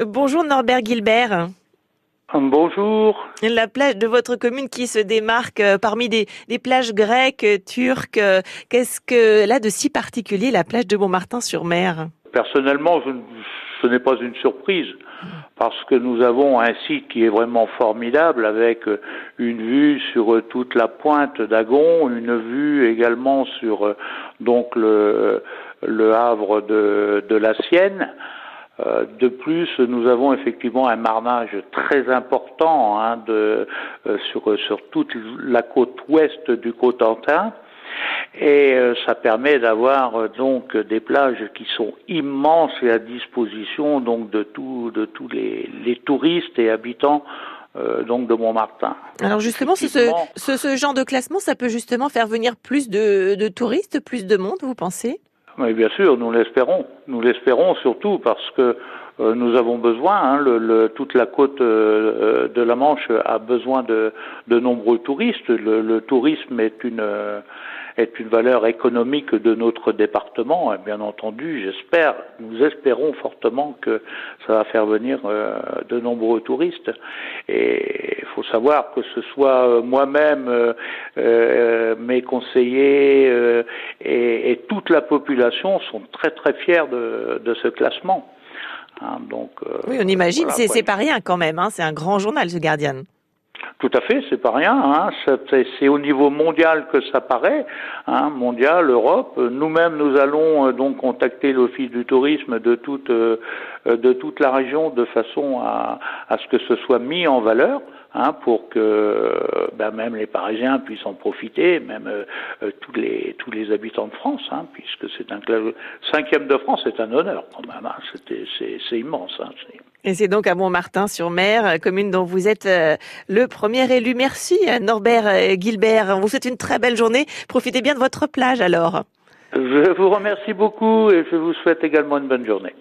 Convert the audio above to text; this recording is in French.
Bonjour Norbert Gilbert. Bonjour. La plage de votre commune qui se démarque euh, parmi des, des plages grecques, turques. euh, Qu'est-ce que là de si particulier la plage de Montmartin-sur-Mer? Personnellement, je, ce n'est pas une surprise parce que nous avons un site qui est vraiment formidable avec euh, une vue sur toute la pointe d'Agon, une vue également sur donc le, le havre de, de la Sienne. Euh, de plus, nous avons effectivement un marnage très important hein, de, euh, sur, sur toute la côte ouest du Cotentin. Et euh, ça permet d'avoir donc des plages qui sont immenses et à disposition donc de tous de tous les, les touristes et habitants euh, donc de Montmartin. Alors justement, ce, ce, ce genre de classement, ça peut justement faire venir plus de, de touristes, plus de monde, vous pensez? Oui, bien sûr, nous l'espérons. Nous l'espérons surtout parce que euh, nous avons besoin, hein, le, le- toute la côte euh, de la Manche a besoin de, nombreux touristes. Le, tourisme est une, euh, est une valeur économique de notre département. Et bien entendu, j'espère, nous espérons fortement que ça va faire venir euh, de nombreux touristes. Et il faut savoir que ce soit euh, moi-même, euh, euh, mes conseillers euh, et, et toute la population sont très très fiers de, de ce classement. Hein, donc, euh, Oui, on imagine, voilà, c'est pas rien quand même. Hein, c'est un grand journal, ce Guardian. Tout à fait, c'est pas rien. Hein. C'est- au niveau mondial que ça paraît, hein, mondial, Europe. Nous-mêmes, nous allons euh, donc contacter l'office du tourisme de toute euh, de toute la région de façon à, à ce que ce soit mis en valeur. Hein, pour que euh, ben, même les Parisiens puissent en profiter, même euh, euh, tous les tous les habitants de France, hein, puisque c'est un club cinquième de France, c'est un honneur quand même. Hein, C'était c'est c'est immense. Hein, Et c'est donc à Montmartin-sur-Mer, euh, commune dont vous êtes euh, le premier élu. Merci euh, Norbert euh, Gilbert. On vous souhaite une très belle journée. Profitez bien de votre plage alors. Je vous remercie beaucoup et je vous souhaite également une bonne journée.